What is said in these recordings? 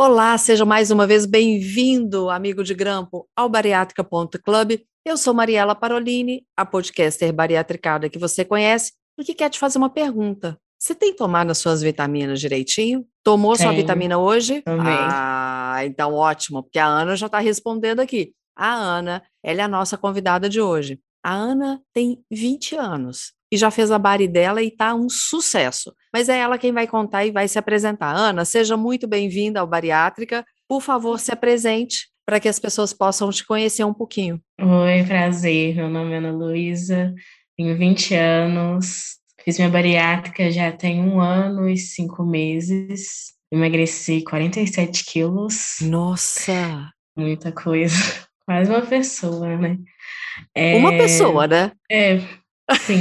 Olá, seja mais uma vez bem-vindo, amigo de grampo, ao bariátrica.club. Eu sou Mariela Parolini, a podcaster bariatricada que você conhece e que quer te fazer uma pergunta. Você tem tomado as suas vitaminas direitinho? Tomou sua vitamina hoje? Também. Ah, então ótimo, porque a Ana já está respondendo aqui. A Ana, ela é a nossa convidada de hoje. A Ana tem 20 anos e já fez a bari dela e está um sucesso. Mas é ela quem vai contar e vai se apresentar. Ana, seja muito bem-vinda ao Bariátrica. Por favor, se apresente para que as pessoas possam te conhecer um pouquinho. Oi, prazer. Meu nome é Ana Luísa, tenho 20 anos, fiz minha bariátrica já tem um ano e cinco meses. Emagreci 47 quilos. Nossa! Muita coisa. Quase uma pessoa, né? É... Uma pessoa, né? É, sim,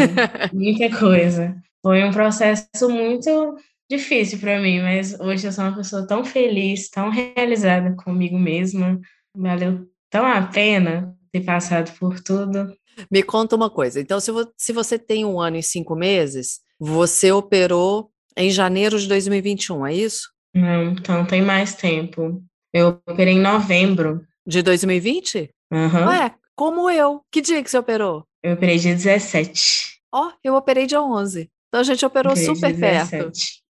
muita coisa. Foi um processo muito difícil para mim, mas hoje eu sou uma pessoa tão feliz, tão realizada comigo mesma. Valeu tão a pena ter passado por tudo. Me conta uma coisa. Então, se, vo se você tem um ano e cinco meses, você operou em janeiro de 2021, é isso? Não, então tem mais tempo. Eu operei em novembro. De 2020? Uhum. Ué, como eu. Que dia que você operou? Eu operei dia 17. Ó, oh, eu operei dia 11. Então a gente operou super perto.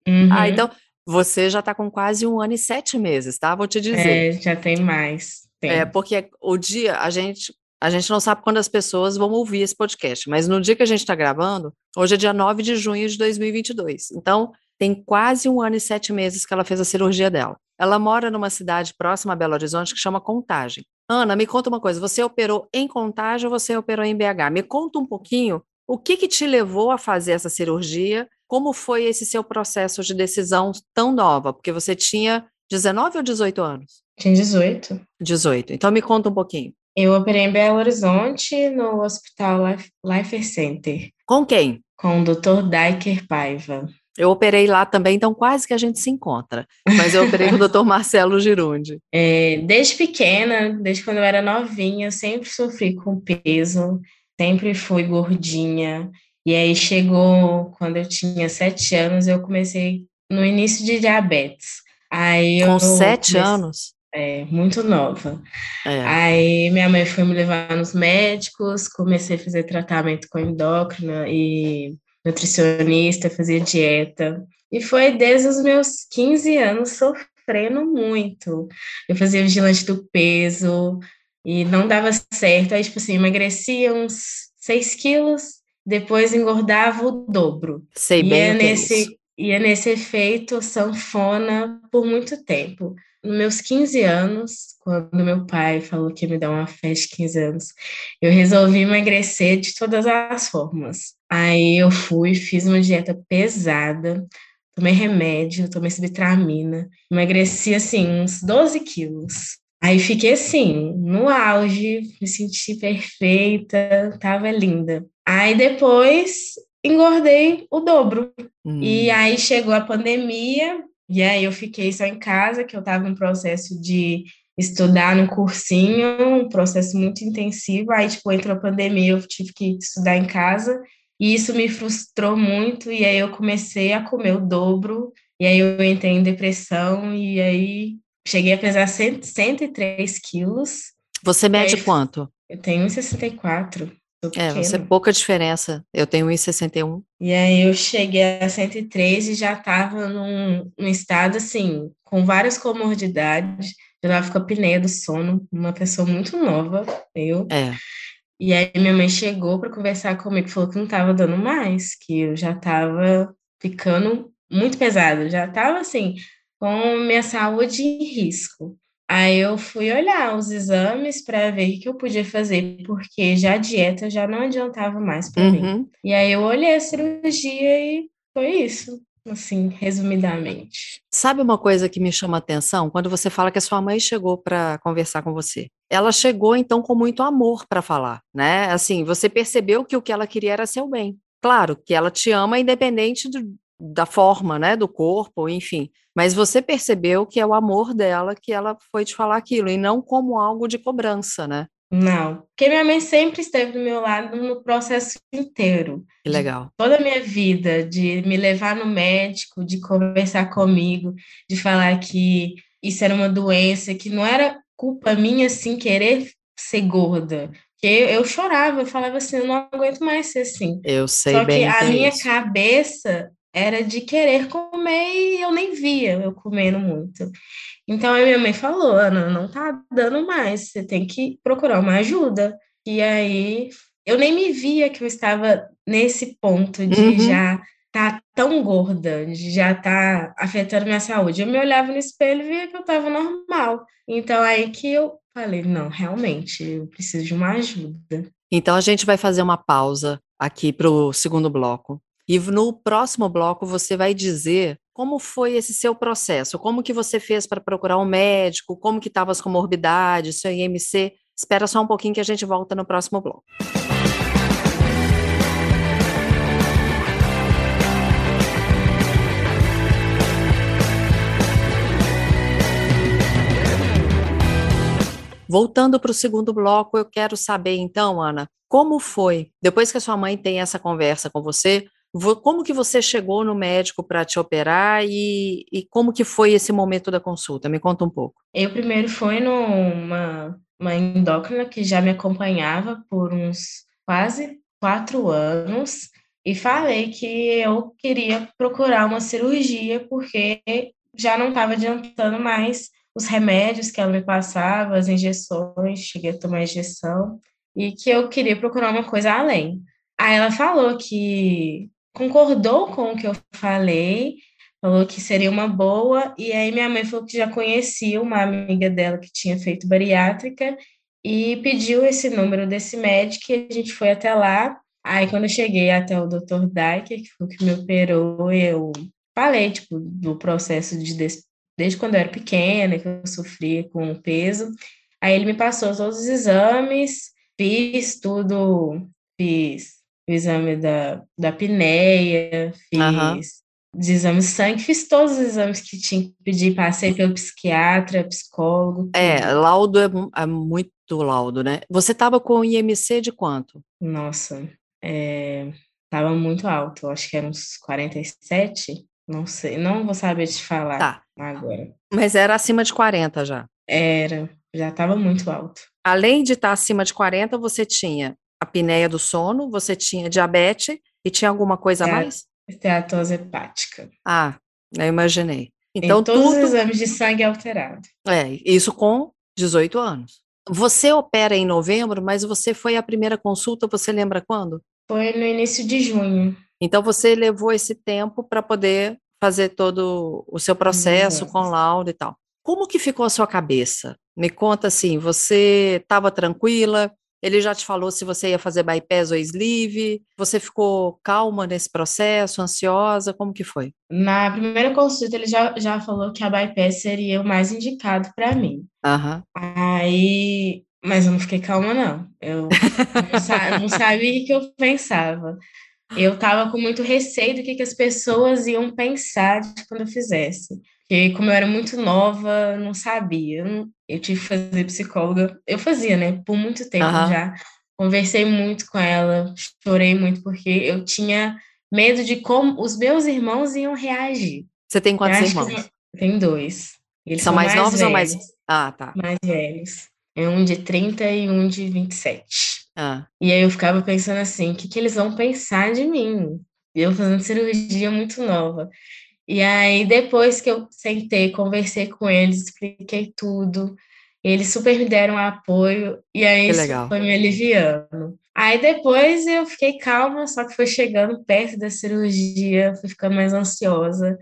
Uhum. Ah, então você já está com quase um ano e sete meses, tá? Vou te dizer. É, já tem mais. Tempo. É, porque o dia, a gente, a gente não sabe quando as pessoas vão ouvir esse podcast, mas no dia que a gente está gravando, hoje é dia 9 de junho de 2022. Então, tem quase um ano e sete meses que ela fez a cirurgia dela. Ela mora numa cidade próxima a Belo Horizonte que chama Contagem. Ana, me conta uma coisa, você operou em Contagem ou você operou em BH? Me conta um pouquinho o que, que te levou a fazer essa cirurgia? Como foi esse seu processo de decisão tão nova? Porque você tinha 19 ou 18 anos? Tinha 18. 18. Então me conta um pouquinho. Eu operei em Belo Horizonte, no Hospital Life, Life Center. Com quem? Com o Dr. Daiker Paiva. Eu operei lá também, então quase que a gente se encontra. Mas eu operei com o Dr. Marcelo Girundi. É, desde pequena, desde quando eu era novinha, eu sempre sofri com peso sempre fui gordinha. E aí chegou, quando eu tinha sete anos, eu comecei no início de diabetes. Aí Com sete comecei, anos? É, muito nova. É. Aí minha mãe foi me levar nos médicos, comecei a fazer tratamento com endócrina e nutricionista, fazia dieta. E foi desde os meus 15 anos sofrendo muito. Eu fazia vigilante do peso, e não dava certo. Aí, tipo assim, emagrecia uns 6 quilos, depois engordava o dobro. Sei bem ia o nesse, é ia nesse efeito sanfona por muito tempo. Nos meus 15 anos, quando meu pai falou que ia me dar uma festa de 15 anos, eu resolvi emagrecer de todas as formas. Aí eu fui, fiz uma dieta pesada, tomei remédio, tomei subtramina, emagreci assim uns 12 quilos. Aí fiquei assim, no auge, me senti perfeita, tava linda. Aí depois engordei o dobro. Hum. E aí chegou a pandemia, e aí eu fiquei só em casa, que eu tava em processo de estudar no cursinho, um processo muito intensivo. Aí, tipo, entrou a pandemia, eu tive que estudar em casa. E isso me frustrou muito, e aí eu comecei a comer o dobro, e aí eu entrei em depressão, e aí Cheguei a pesar 100, 103 quilos. Você mede aí, quanto? Eu tenho 1,64. É, você é pouca diferença. Eu tenho 1,61. E aí eu cheguei a 103 e já estava num, num estado assim, com várias comorbidades. Eu estava com a apneia do sono, uma pessoa muito nova, eu. É. E aí minha mãe chegou para conversar comigo, falou que não estava dando mais, que eu já estava ficando muito pesado, já estava assim, com minha saúde em risco. Aí eu fui olhar os exames para ver o que eu podia fazer, porque já a dieta já não adiantava mais para uhum. mim. E aí eu olhei a cirurgia e foi isso. Assim, resumidamente. Sabe uma coisa que me chama a atenção? Quando você fala que a sua mãe chegou para conversar com você. Ela chegou, então, com muito amor para falar, né? Assim, você percebeu que o que ela queria era seu bem. Claro que ela te ama independente do, da forma, né, do corpo, enfim. Mas você percebeu que é o amor dela que ela foi te falar aquilo, e não como algo de cobrança, né? Não, porque minha mãe sempre esteve do meu lado no processo inteiro. Que legal. Toda a minha vida, de me levar no médico, de conversar comigo, de falar que isso era uma doença, que não era culpa minha, assim, querer ser gorda. Que eu, eu chorava, eu falava assim, eu não aguento mais ser assim. Eu sei Só bem que a é minha isso. cabeça era de querer comer e eu nem via eu comendo muito. Então a minha mãe falou, Ana, não tá dando mais, você tem que procurar uma ajuda. E aí eu nem me via que eu estava nesse ponto de Uhum. já tá tão gorda, de já tá afetando minha saúde. Eu me olhava no espelho e via que eu estava normal. Então aí que eu falei, não, realmente, eu preciso de uma ajuda. Então a gente vai fazer uma pausa aqui para o segundo bloco. E no próximo bloco você vai dizer como foi esse seu processo, como que você fez para procurar um médico, como que estavam as comorbidades, seu IMC. Espera só um pouquinho que a gente volta no próximo bloco. Voltando para o segundo bloco, eu quero saber então, Ana, como foi, depois que a sua mãe tem essa conversa com você, vo- como que você chegou no médico para te operar e, e como que foi esse momento da consulta? Me conta um pouco. Eu primeiro fui numa uma endócrina que já me acompanhava por uns quase quatro anos e falei que eu queria procurar uma cirurgia porque já não estava adiantando mais os remédios que ela me passava, as injeções, cheguei a tomar injeção, e que eu queria procurar uma coisa além. Aí ela falou que concordou com o que eu falei, falou que seria uma boa, e aí minha mãe falou que já conhecia uma amiga dela que tinha feito bariátrica e pediu esse número desse médico e a gente foi até lá. Aí quando eu cheguei até o Dr. Dyker, que foi o que me operou, eu falei, tipo, do processo de des- desde quando eu era pequena, que eu sofria com peso. Aí ele me passou todos os exames, fiz tudo, fiz o exame da, da apneia, fiz Aham. os exames de sangue, fiz todos os exames que tinha que pedir, passei pelo psiquiatra, psicólogo, É, tudo. laudo é, é muito laudo, né? Você estava com IMC de quanto? Nossa, é, tava muito alto, acho que era uns 47, não sei, não vou saber te falar Tá, agora. mas era acima de 40 já. Era, já tava muito alto. Além de estar acima de 40, você tinha apneia do sono, você tinha diabetes e tinha alguma coisa a É. mais? Esteatose hepática. Ah, eu imaginei. Então, todos os tudo. exames de sangue alterados. É, isso com 18 anos. Você opera em novembro, mas você foi à primeira consulta, você lembra quando? Foi no início de junho. Então você levou esse tempo para poder fazer todo o seu processo com exames. laudo e tal. Como que ficou a sua cabeça? Me conta assim, você estava tranquila? Ele já te falou se você ia fazer bypass ou sleeve? Você ficou calma nesse processo, ansiosa? Como que foi? Na primeira consulta, ele já, já falou que a bypass seria o mais indicado para mim. Aham. Aí, mas eu não fiquei calma, não. Eu não, sa- não sabia o que eu pensava. Eu tava com muito receio do que, que as pessoas iam pensar de quando eu fizesse. Porque como eu era muito nova, não sabia. Eu, não- eu tive que fazer psicóloga. Eu fazia, né? Por muito tempo Aham. já. Conversei muito com ela, chorei muito porque eu tinha medo de como os meus irmãos iam reagir. Você tem quantos irmãos? os- Tem dois. Eles São mais novos ou mais- velhos, Ah, tá. mais velhos. É um de 30 e um de 27. Ah, E aí eu ficava pensando assim, o que que eles vão pensar de mim? Eu fazendo cirurgia muito nova. E aí depois que eu sentei, conversei com eles, expliquei tudo, eles super me deram apoio e aí isso legal. foi me aliviando. Aí depois eu fiquei calma, só que foi chegando perto da cirurgia, fui ficando mais ansiosa.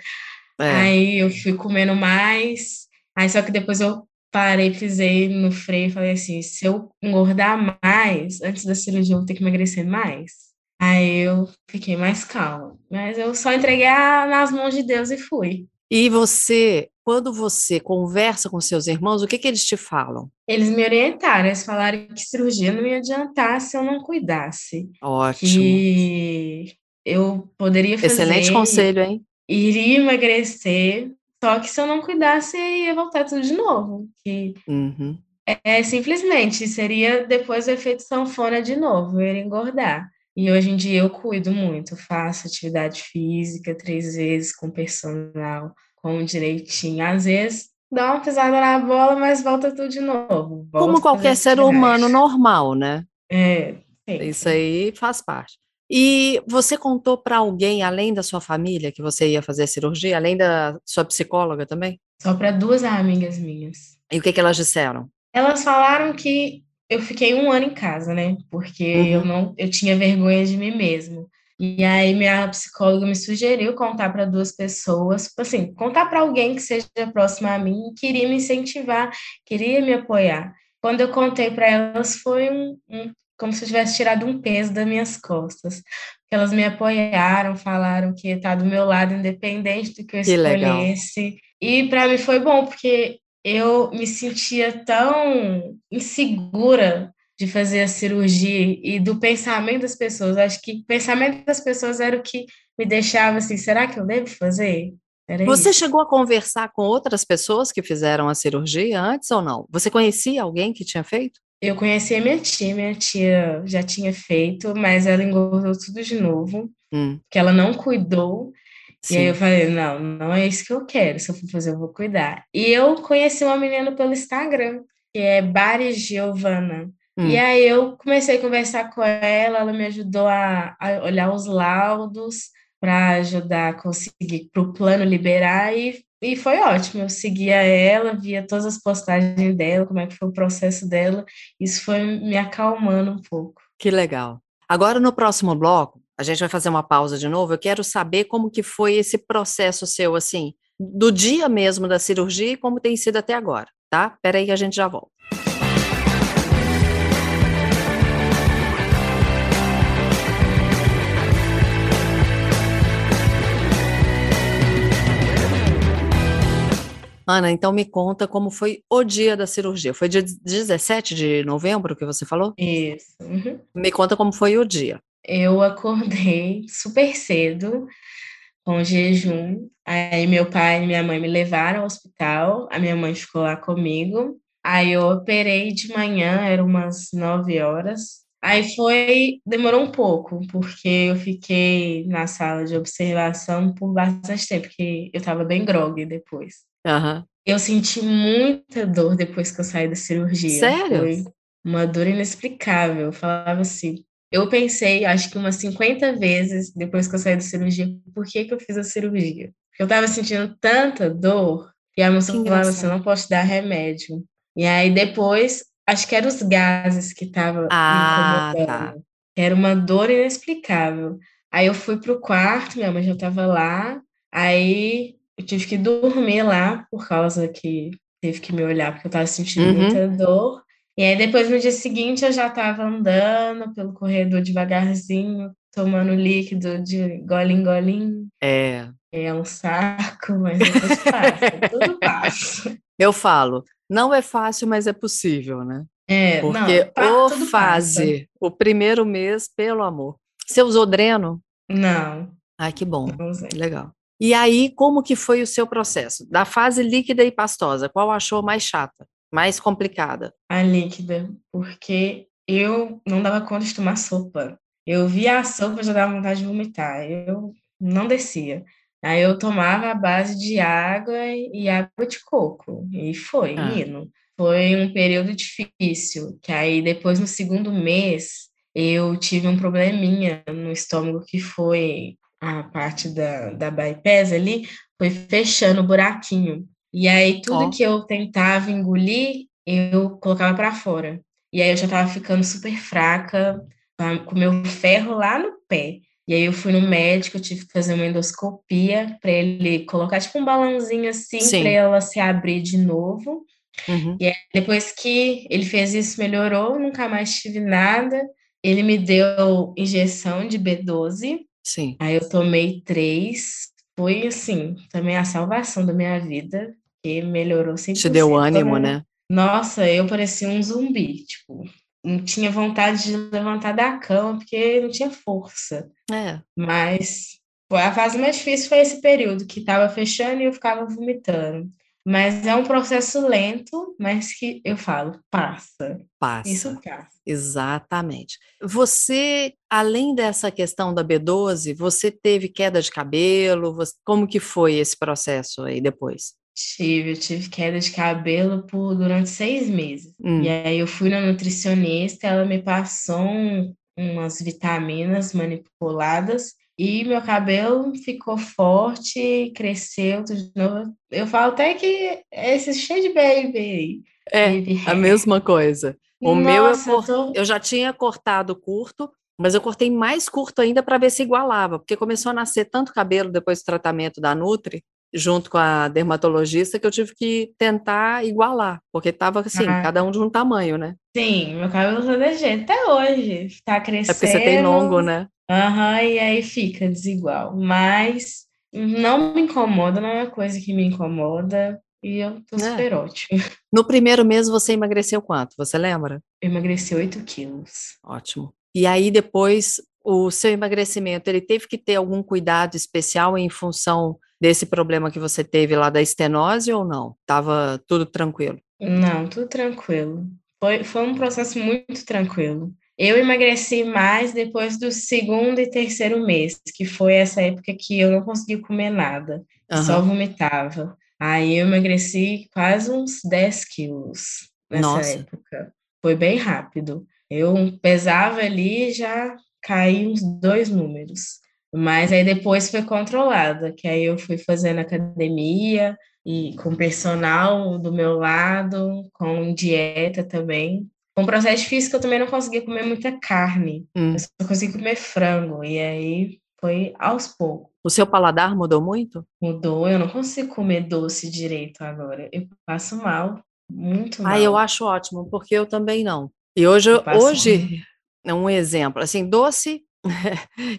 é. Aí eu fui comendo mais. Aí só que depois eu parei, pisei no freio e falei assim: se eu engordar mais antes da cirurgia, eu vou ter que emagrecer mais. Aí eu fiquei mais calma. Mas eu só entreguei a, nas mãos de Deus e fui. E você, quando você conversa com seus irmãos, o que, que eles te falam? Eles me orientaram, eles falaram que cirurgia não ia adiantar se eu não cuidasse. Ótimo. Que eu poderia fazer. Excelente conselho, hein? Iria emagrecer, só que se eu não cuidasse, ia voltar tudo de novo. Que Uhum. é simplesmente, seria depois o efeito sanfona de novo, eu ia engordar. E hoje em dia eu cuido muito, faço atividade física três vezes com personal, como direitinho. Às vezes dá uma pisada na bola, mas volta tudo de novo. Como qualquer ser atividade. humano normal, né? É, sempre. Isso aí faz parte. E você contou para alguém, além da sua família, que você ia fazer a cirurgia, além da sua psicóloga também? Só para duas amigas minhas. E o que, que elas disseram? Elas falaram que eu fiquei um ano em casa, né? Porque Uhum. eu não, eu tinha vergonha de mim mesmo. E aí minha psicóloga me sugeriu contar para duas pessoas, tipo assim, contar para alguém que seja próximo a mim e queria me incentivar, queria me apoiar. Quando eu contei para elas foi um, um- como se eu tivesse tirado um peso das minhas costas. Elas me apoiaram, falaram que estar do meu lado, independente do que eu Que legal. escolhesse. E para mim foi bom, porque eu me sentia tão insegura de fazer a cirurgia e do pensamento das pessoas. Acho que o pensamento das pessoas era o que me deixava assim, será que eu devo fazer? Era Você isso. chegou a conversar com outras pessoas que fizeram a cirurgia antes ou não? Você conhecia alguém que tinha feito? Eu conheci a minha tia, minha tia já tinha feito, mas ela engordou tudo de novo, Hum, que ela não cuidou. E aí sim. eu falei, não, não é isso que eu quero. Se eu for fazer, eu vou cuidar. E eu conheci uma menina pelo Instagram, que é Bari Giovana. Hum. E aí eu comecei a conversar com ela, ela me ajudou a, a olhar os laudos para ajudar a conseguir para o plano liberar e, e foi ótimo. Eu seguia ela, via todas as postagens dela, como é que foi o processo dela. Isso foi me acalmando um pouco. Que legal. Agora, no próximo bloco, a gente vai fazer uma pausa de novo. Eu quero saber como que foi esse processo seu, assim, do dia mesmo da cirurgia e como tem sido até agora, tá? Peraí que a gente já volta. Ana, então me conta como foi o dia da cirurgia. Foi dia 17 de novembro que você falou? Isso. uhum. Me conta como foi o dia. Eu acordei super cedo, com jejum. Aí meu pai e minha mãe me levaram ao hospital. A minha mãe ficou lá comigo. Aí eu operei de manhã, eram umas 9 horas. Aí foi, demorou um pouco, porque eu fiquei na sala de observação por bastante tempo, porque eu tava bem grogue depois. Aham. Eu senti muita dor depois que eu saí da cirurgia. Sério? Foi uma dor inexplicável. Eu falava assim. Eu pensei, acho que umas 50 vezes depois que eu saí da cirurgia, por que que eu fiz a cirurgia? Eu tava sentindo tanta dor, e a moça falava assim: não posso dar remédio. E aí depois, acho que eram os gases que estavam Ah, me tá. incomodando. Era uma dor inexplicável. Aí eu fui pro quarto, minha mãe já estava lá. Aí eu tive que dormir lá por causa que teve que me olhar, porque eu estava sentindo Uhum. muita dor. E aí depois no dia seguinte eu já estava andando pelo corredor devagarzinho, tomando líquido de gole em golinho. É, É um saco, mas depois passa, tudo passa. eu falo, não é fácil, mas é possível, né? É, Porque não, pa- o tudo passa. fase, o primeiro mês, pelo amor. Você usou dreno? Não, Ai, que bom, legal. E aí, como que foi o seu processo? Da fase líquida e pastosa, qual achou mais chata, mais complicada? a líquida, porque eu não dava conta de tomar sopa. Eu via a sopa, já dava vontade de vomitar. Eu não descia. Aí eu tomava a base de água e água de coco. E foi, Ah. indo. Foi um período difícil, que aí depois, no segundo mês, eu tive um probleminha no estômago, que foi a parte da, da bypass ali, foi fechando o buraquinho. E aí tudo Ó. que eu tentava engolir, eu colocava para fora. E aí eu já tava ficando super fraca, com meu ferro lá no pé. E aí eu fui no médico, eu tive que fazer uma endoscopia para ele colocar tipo um balãozinho assim Sim. para ela se abrir de novo. Uhum. E aí, depois que ele fez isso, melhorou, nunca mais tive nada. ele me deu injeção de B12. Sim. Aí eu tomei três. Foi, assim, também a salvação da minha vida, que melhorou 100%. Te deu ânimo, né? Nossa, eu parecia um zumbi, tipo, não tinha vontade de levantar da cama porque não tinha força. É. Mas a fase mais difícil foi esse período que estava fechando e eu ficava vomitando. Mas é um processo lento, mas que eu falo, passa. Passa. Isso passa. Exatamente. Você, além dessa questão da B12, você teve queda de cabelo? Você, como que foi esse processo aí depois? Tive, eu tive queda de cabelo por durante seis meses. Hum. E aí eu fui na nutricionista, ela me passou um, umas vitaminas manipuladas e meu cabelo ficou forte, cresceu de novo. Eu falo até que é esse cheio de baby. É, Baby a mesma coisa. O meu eu, Nossa, eu cor- tô- eu já tinha cortado curto, mas eu cortei mais curto ainda para ver se igualava, porque começou a nascer tanto cabelo depois do tratamento da Nutri, junto com a dermatologista, que eu tive que tentar igualar, porque estava assim, Ah. cada um de um tamanho, né? Sim, meu cabelo tá desse jeito até hoje. Tá É crescendo. porque você tem longo, né? Aham, e aí fica desigual. Mas não me incomoda, não é uma coisa que me incomoda. E eu tô É. super ótima. No primeiro mês você emagreceu quanto? Você lembra? Eu emagreci 8 quilos. Ótimo. E aí depois o seu emagrecimento, ele teve que ter algum cuidado especial em função desse problema que você teve lá da estenose ou não? Tava tudo tranquilo? Não, tudo tranquilo. Foi, foi um processo muito tranquilo. Eu emagreci mais depois do segundo e terceiro mês, que foi essa época que eu não conseguia comer nada, só Aham. vomitava. Aí eu emagreci quase uns 10 quilos nessa Nossa. época. Foi bem rápido. Eu pesava ali e já caí uns dois números. Mas aí depois foi controlada, que aí eu fui fazendo academia e com personal do meu lado, com dieta também. Um processo que eu também não conseguia comer muita carne. Hum. Eu só conseguia comer frango. E aí foi aos poucos. O seu paladar mudou muito? Mudou, eu não consigo comer doce direito agora. Eu passo mal, muito mal. Ah, eu acho ótimo, porque eu também não. E hoje, hoje é um exemplo, assim, doce,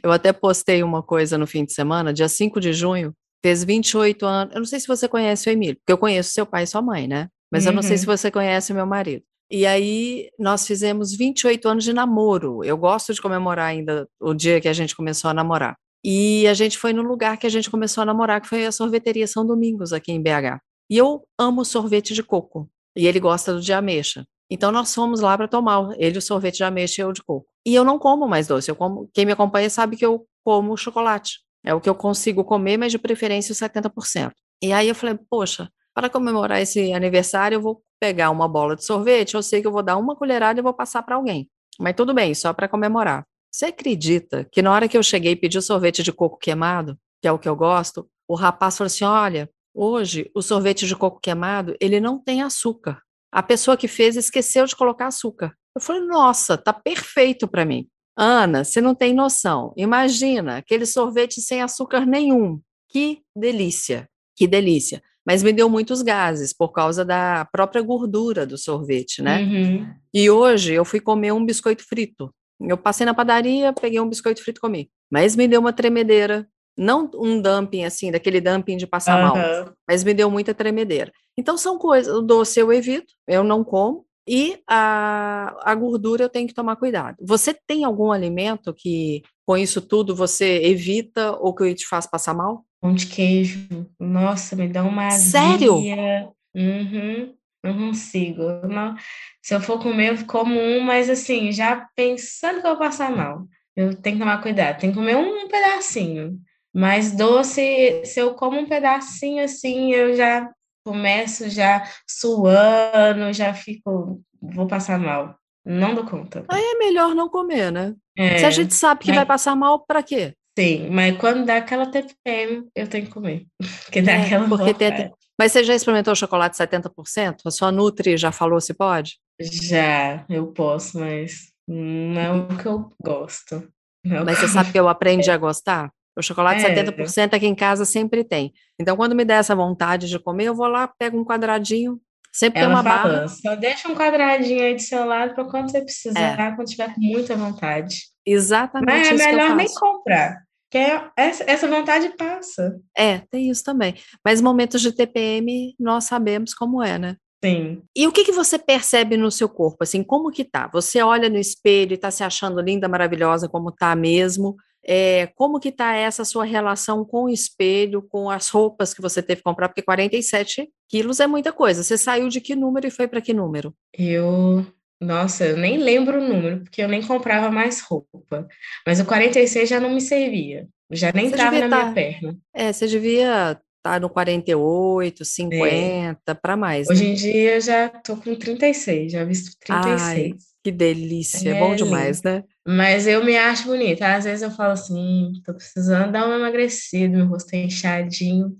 eu até postei uma coisa no fim de semana, dia 5 de junho, fez 28 anos, eu não sei se você conhece o Emílio, porque eu conheço seu pai e sua mãe, né? Mas eu não sei Uhum. se você conhece o meu marido. E aí, nós fizemos 28 anos de namoro. Eu gosto de comemorar ainda o dia que a gente começou a namorar. E a gente foi no lugar que a gente começou a namorar, que foi a sorveteria São Domingos, aqui em BH. E eu amo sorvete de coco. E ele gosta do de ameixa. Então nós fomos lá para tomar, ele o sorvete de ameixa e eu de coco. E eu não como mais doce, eu como, quem me acompanha sabe que eu como chocolate. É o que eu consigo comer, mas de preferência os 70%. E aí eu falei, poxa, para comemorar esse aniversário eu vou pegar uma bola de sorvete, eu sei que eu vou dar uma colherada e vou passar para alguém. Mas tudo bem, só para comemorar. Você acredita que na hora que eu cheguei e pedi o sorvete de coco queimado, que é o que eu gosto, o rapaz falou assim: olha, hoje o sorvete de coco queimado ele não tem açúcar. A pessoa que fez esqueceu de colocar açúcar. Eu falei: nossa, tá perfeito para mim. Ana, você não tem noção. Imagina aquele sorvete sem açúcar nenhum. Que delícia, que delícia. Mas me deu muitos gases por causa da própria gordura do sorvete, né? Uhum. E hoje eu fui comer um biscoito frito. Eu passei na padaria, peguei um biscoito frito e comi. Mas me deu uma tremedeira. Não um dumping assim, daquele dumping de passar mal, Aham. mas me deu muita tremedeira. Então são coisas, o doce eu evito, eu não como, e a, a gordura eu tenho que tomar cuidado. Você tem algum alimento que, com isso tudo, você evita ou que te faz passar mal? Pão de queijo. Nossa, me dá uma Sério? azia. Uhum. Não consigo. Não- Se eu for comer, eu como um, mas assim, já pensando que eu vou passar mal. Eu tenho que tomar cuidado. Tem que comer um pedacinho. Mas doce, se eu como um pedacinho assim, eu já começo já suando, já fico, vou passar mal. Não dou conta. Aí é melhor não comer, né? É, Se a gente sabe que mas- vai passar mal, para quê? sim, mas quando dá aquela TPM, eu tenho que comer. Porque dá É, aquela porque tem-. Mas você já experimentou chocolate 70%? A sua Nutri já falou se pode? Já, eu posso, mas não é o que eu gosto. Não é Mas você sabe que eu aprendi a gostar? O chocolate É. 70% aqui em casa sempre tem. Então, quando me der essa vontade de comer, eu vou lá, pego um quadradinho, Sempre Ela tem uma fala, barra. só deixa um quadradinho aí do seu lado para quando você precisar, É. quando tiver com muita vontade. Exatamente Mas é isso que melhor nem comprar, porque essa, essa vontade passa. É, tem isso também. Mas momentos de TPM, nós sabemos como é, né? Sim. E o que que você percebe no seu corpo, assim, como que tá? Você olha no espelho e tá se achando linda, maravilhosa, como tá mesmo? É, como que tá essa sua relação com o espelho, com as roupas que você teve que comprar? Porque 47 quilos é muita coisa. Você saiu de que número e foi para que número? Eu, nossa, eu nem lembro o número, porque eu nem comprava mais roupa. Mas o 46 já não me servia. Já nem devia na minha tá- perna. É, você devia estar no 48, 50, para mais, né? Hoje em dia eu já tô com 36, já visto 36. Que delícia, é É bom demais, né? Mas eu me acho bonita. Às vezes eu falo assim, tô precisando dar uma emagrecida, meu rosto é inchadinho.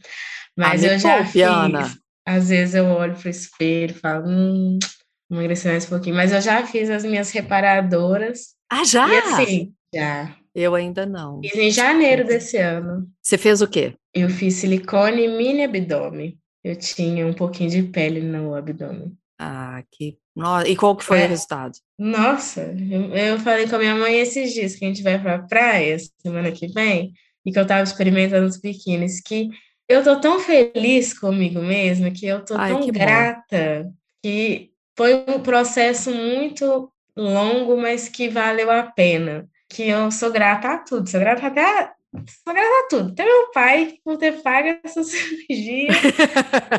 Mas Ah, eu já poupe, fiz. Ana. Às vezes eu olho pro espelho e falo, hum, emagrecer mais um pouquinho. Mas eu já fiz as minhas reparadoras. Ah, já? E assim, já. Eu ainda não. Fiz em janeiro desse ano. Você fez o quê? Eu fiz silicone mini abdômen. Eu tinha um pouquinho de pele no abdômen. Ah, que. E qual que foi É. o resultado? Nossa, eu, eu falei com a minha mãe esses dias que a gente vai pra praia semana que vem e que eu tava experimentando os biquínis, que eu tô tão feliz comigo mesma, que eu tô Ai, tão que bom. grata, que foi um processo muito longo, mas que valeu a pena. Que eu sou grata a tudo, sou grata até a, sou grata a tudo. Até meu pai por ter pago essa cirurgia,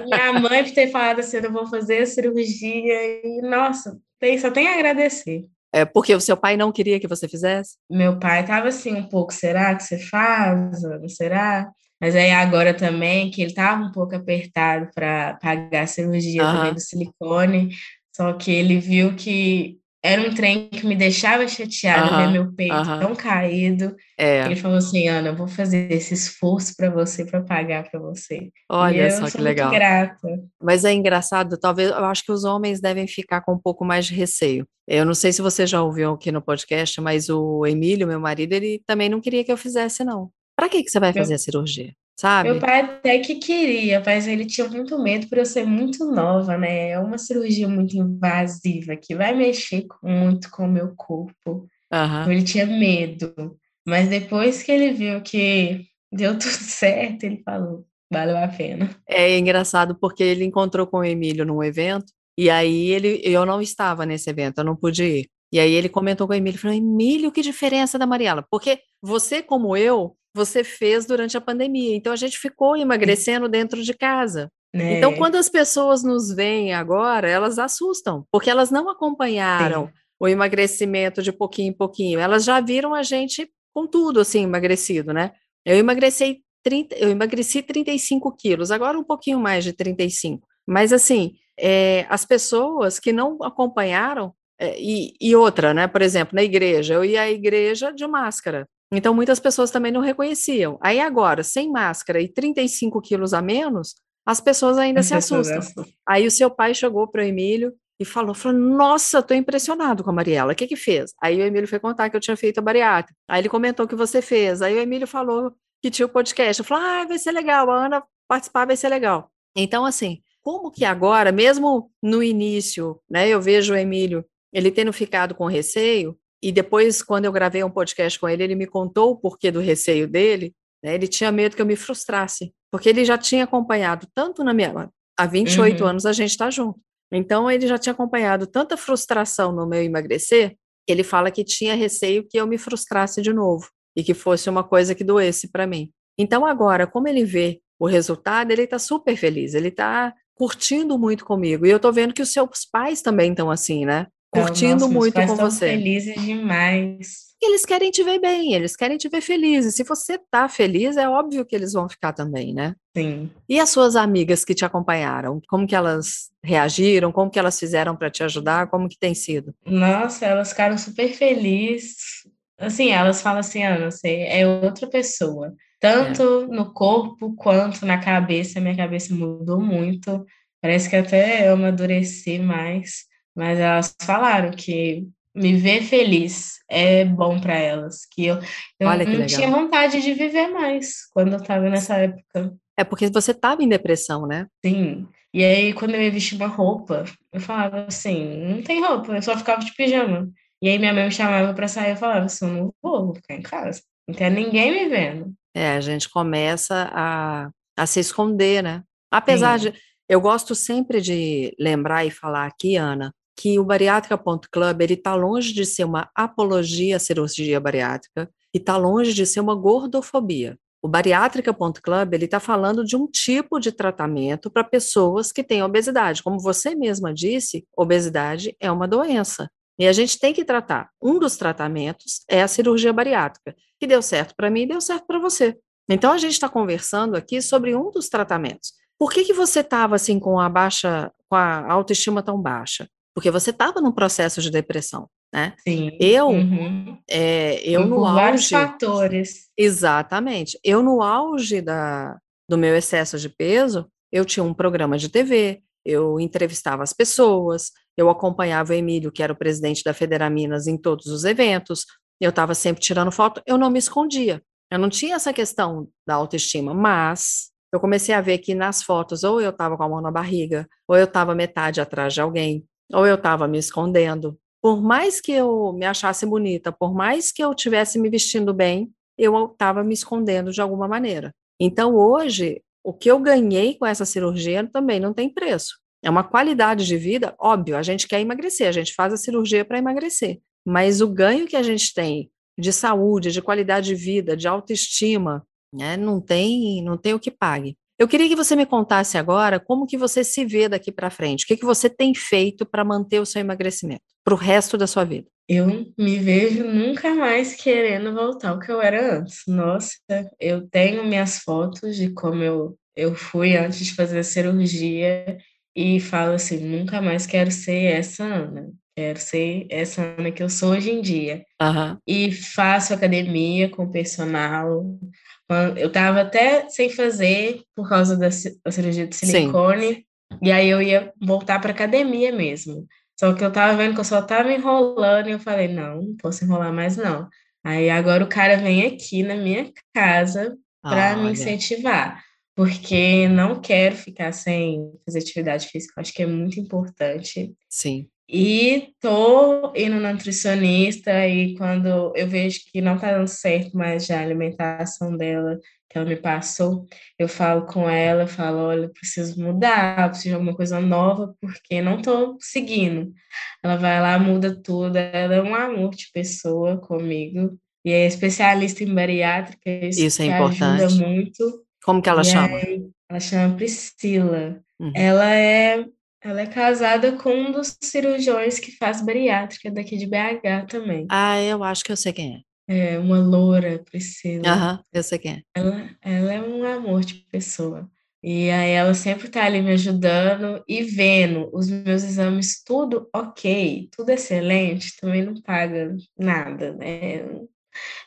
minha mãe por ter falado assim, eu vou fazer a cirurgia, e nossa, tem, só tem a agradecer. É porque o seu pai não queria que você fizesse? Meu pai tava assim um pouco, será que você faz? Não será? Mas aí agora também, que ele tava um pouco apertado para pagar a cirurgia Aham. também do silicone, só que ele viu que era um trem que me deixava chateada ver meu peito aham. tão caído. É, Ele falou assim, Ana, eu vou fazer esse esforço para você, para pagar para você. Olha só que legal. grata. Mas é engraçado, talvez eu acho que os homens devem ficar com um pouco mais de receio. Eu não sei se você já ouviu aqui no podcast, mas o Emílio, meu marido, ele também não queria que eu fizesse, não. Para que que você vai fazer a cirurgia? Sabe? Meu pai até que queria, mas ele tinha muito medo por eu ser muito nova, né? É uma cirurgia muito invasiva que vai mexer muito com o meu corpo. Então, ele tinha medo. Mas depois que ele viu que deu tudo certo, ele falou, valeu a pena. É engraçado porque ele encontrou com o Emílio num evento e aí ele, eu não estava nesse evento, eu não pude ir. E aí ele comentou com o Emílio, falou, Emílio, que diferença da Mariela? Porque você, como eu, você fez durante a pandemia, então a gente ficou emagrecendo dentro de casa. Né? Então, quando as pessoas nos veem agora, elas assustam, porque elas não acompanharam Sim. o emagrecimento de pouquinho em pouquinho, elas já viram a gente com tudo assim, emagrecido, né? Eu emagreci 30, eu emagreci 35 quilos, agora um pouquinho mais de 35. Mas assim, é, as pessoas que não acompanharam, é, e, e outra, né? Por exemplo, na igreja, eu ia à igreja de máscara. Então, muitas pessoas também não reconheciam. Aí agora, sem máscara e 35 quilos a menos, as pessoas ainda se assustam. Aí o seu pai chegou para o Emílio e falou, falou, nossa, estou impressionado com a Mariela, o que que fez? Aí o Emílio foi contar que eu tinha feito a bariátrica. Aí ele comentou que você fez. Aí o Emílio falou que tinha o podcast. Eu falei, ah, vai ser legal, a Ana participar vai ser legal. Então, assim, como que agora, mesmo no início, né, eu vejo o Emílio, ele tendo ficado com receio, e depois, quando eu gravei um podcast com ele, ele me contou o porquê do receio dele, né, ele tinha medo que eu me frustrasse, porque ele já tinha acompanhado tanto na minha... Há 28 Uhum. anos a gente está junto. Então, ele já tinha acompanhado tanta frustração no meu emagrecer, ele fala que tinha receio que eu me frustrasse de novo e que fosse uma coisa que doesse para mim. Então, agora, como ele vê o resultado, ele está super feliz, ele está curtindo muito comigo. E eu estou vendo que os seus pais também estão assim, né? Então, Curtindo nossa, muito com você. felizes demais. Eles querem te ver bem, eles querem te ver feliz. E se você tá feliz, é óbvio que eles vão ficar também, né? Sim. E as suas amigas que te acompanharam, como que elas reagiram, como que elas fizeram para te ajudar, como que tem sido? Nossa, elas ficaram super felizes. Assim, elas falam assim, Ana, você é outra pessoa. Tanto no corpo quanto na cabeça. Minha cabeça mudou muito. Parece que até eu amadureci mais. Mas elas falaram que me ver feliz é bom para elas. Que eu, eu Olha que não legal. tinha vontade de viver mais quando eu estava nessa época. É porque você estava em depressão, né? Sim. E aí, quando eu ia vestir uma roupa, eu falava assim: não tem roupa, eu só ficava de pijama. E aí, minha mãe me chamava para sair, eu falava assim: eu não vou, vou ficar em casa. Não quero ninguém me vendo. É, a gente começa a, a se esconder, né? Apesar Sim. de. Eu gosto sempre de lembrar e falar aqui, Ana, que o Bariátrica.club ele está longe de ser uma apologia à cirurgia bariátrica e está longe de ser uma gordofobia. O Bariátrica.club ele está falando de um tipo de tratamento para pessoas que têm obesidade. Como você mesma disse, obesidade é uma doença. E a gente tem que tratar. Um dos tratamentos é a cirurgia bariátrica, que deu certo para mim e deu certo para você. Então a gente está conversando aqui sobre um dos tratamentos. Por que, que você estava assim com a baixa, com a autoestima tão baixa? Porque você estava num processo de depressão, né? Sim. Eu, Uhum. é, eu Por no vários auge, fatores. exatamente. Eu no auge da, do meu excesso de peso, eu tinha um programa de TV, eu entrevistava as pessoas, eu acompanhava o Emílio, que era o presidente da Federaminas, em todos os eventos, eu estava sempre tirando foto, eu não me escondia. Eu não tinha essa questão da autoestima, mas eu comecei a ver que nas fotos, ou eu estava com a mão na barriga, ou eu estava metade atrás de alguém, ou eu estava me escondendo. Por mais que eu me achasse bonita, por mais que eu tivesse me vestindo bem, eu estava me escondendo de alguma maneira. Então, hoje, o que eu ganhei com essa cirurgia também não tem preço. É uma qualidade de vida, óbvio, a gente quer emagrecer, a gente faz a cirurgia para emagrecer, mas o ganho que a gente tem de saúde, de qualidade de vida, de autoestima, né, não tem, não tem o que pague. Eu queria que você me contasse agora como que você se vê daqui para frente, o que, que você tem feito para manter o seu emagrecimento para o resto da sua vida. Eu me vejo nunca mais querendo voltar ao que eu era antes. Nossa, eu tenho minhas fotos de como eu, eu fui antes de fazer a cirurgia e falo assim, nunca mais quero ser essa Ana. Quero ser essa Ana que eu sou hoje em dia. Aham. E faço academia com personal. Eu tava até sem fazer por causa da, ci- da cirurgia de Sim. silicone. E aí eu ia voltar para academia mesmo. Só que eu tava vendo que eu só tava enrolando e eu falei, não, não posso enrolar mais não. Aí agora o cara vem aqui na minha casa para me Olha, incentivar, porque não quero ficar sem fazer atividade física, acho que é muito importante. sim. E tô indo na nutricionista e quando eu vejo que não tá dando certo mais já a alimentação dela, que ela me passou, eu falo com ela, falo, olha, preciso mudar, preciso de alguma coisa nova, porque não tô seguindo. Ela vai lá, muda tudo, ela é um amor de pessoa comigo. E é especialista em bariátrica, isso, Isso é que ajuda importante. muito. Como que ela E chama? aí, ela chama Priscila. Uhum. Ela é, ela é casada com um dos cirurgiões que faz bariátrica daqui de BH também. Ah, eu acho que eu sei quem É uma loura, é. Priscila. Aham, eu sei quem é. Ela, ela é um amor de pessoa. E aí ela sempre tá ali me ajudando e vendo os meus exames tudo ok, tudo excelente, também não paga nada, né?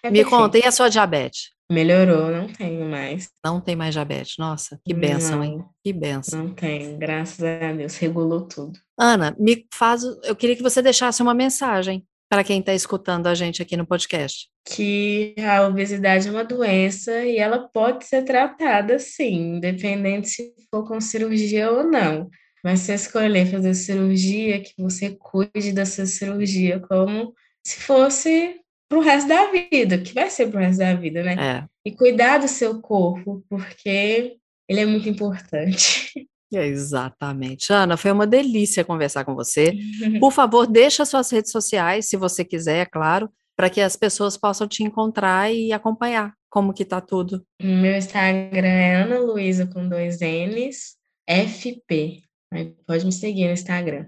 É Me perfeito. conta, e a sua diabetes? Melhorou, não tenho mais. Não tem mais diabetes. Nossa, que benção, hein? Que benção. não tenho, graças a Deus, regulou tudo. Ana, me faz. Eu queria que você deixasse uma mensagem para quem está escutando a gente aqui no podcast. que a obesidade é uma doença e ela pode ser tratada sim, independente se for com cirurgia ou não. Mas se escolher fazer cirurgia, que você cuide dessa cirurgia como se fosse pro resto da vida, que vai ser pro resto da vida, né? É, E cuidar do seu corpo, porque ele é muito importante. exatamente. Ana, foi uma delícia conversar com você. Por favor, deixa suas redes sociais, se você quiser, é claro, para que as pessoas possam te encontrar e acompanhar como que tá tudo. Meu Instagram é Ana Luísa com dois N's, FP. Aí pode me seguir no Instagram.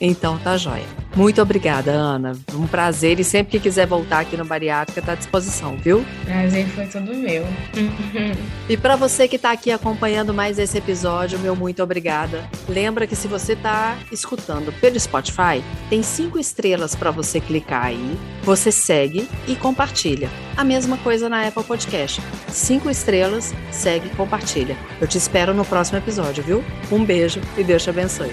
Então tá jóia. Muito obrigada, Ana. Um prazer e sempre que quiser voltar aqui no Bariátrica tá à disposição, viu? Prazer foi todo meu. E para você que está aqui acompanhando mais esse episódio, meu muito obrigada. Lembra que se você está escutando pelo Spotify, tem cinco estrelas para você clicar aí, você segue e compartilha. A mesma coisa na Apple Podcast. Cinco estrelas, segue e compartilha. Eu te espero no próximo episódio, viu? Um beijo e Deus te abençoe.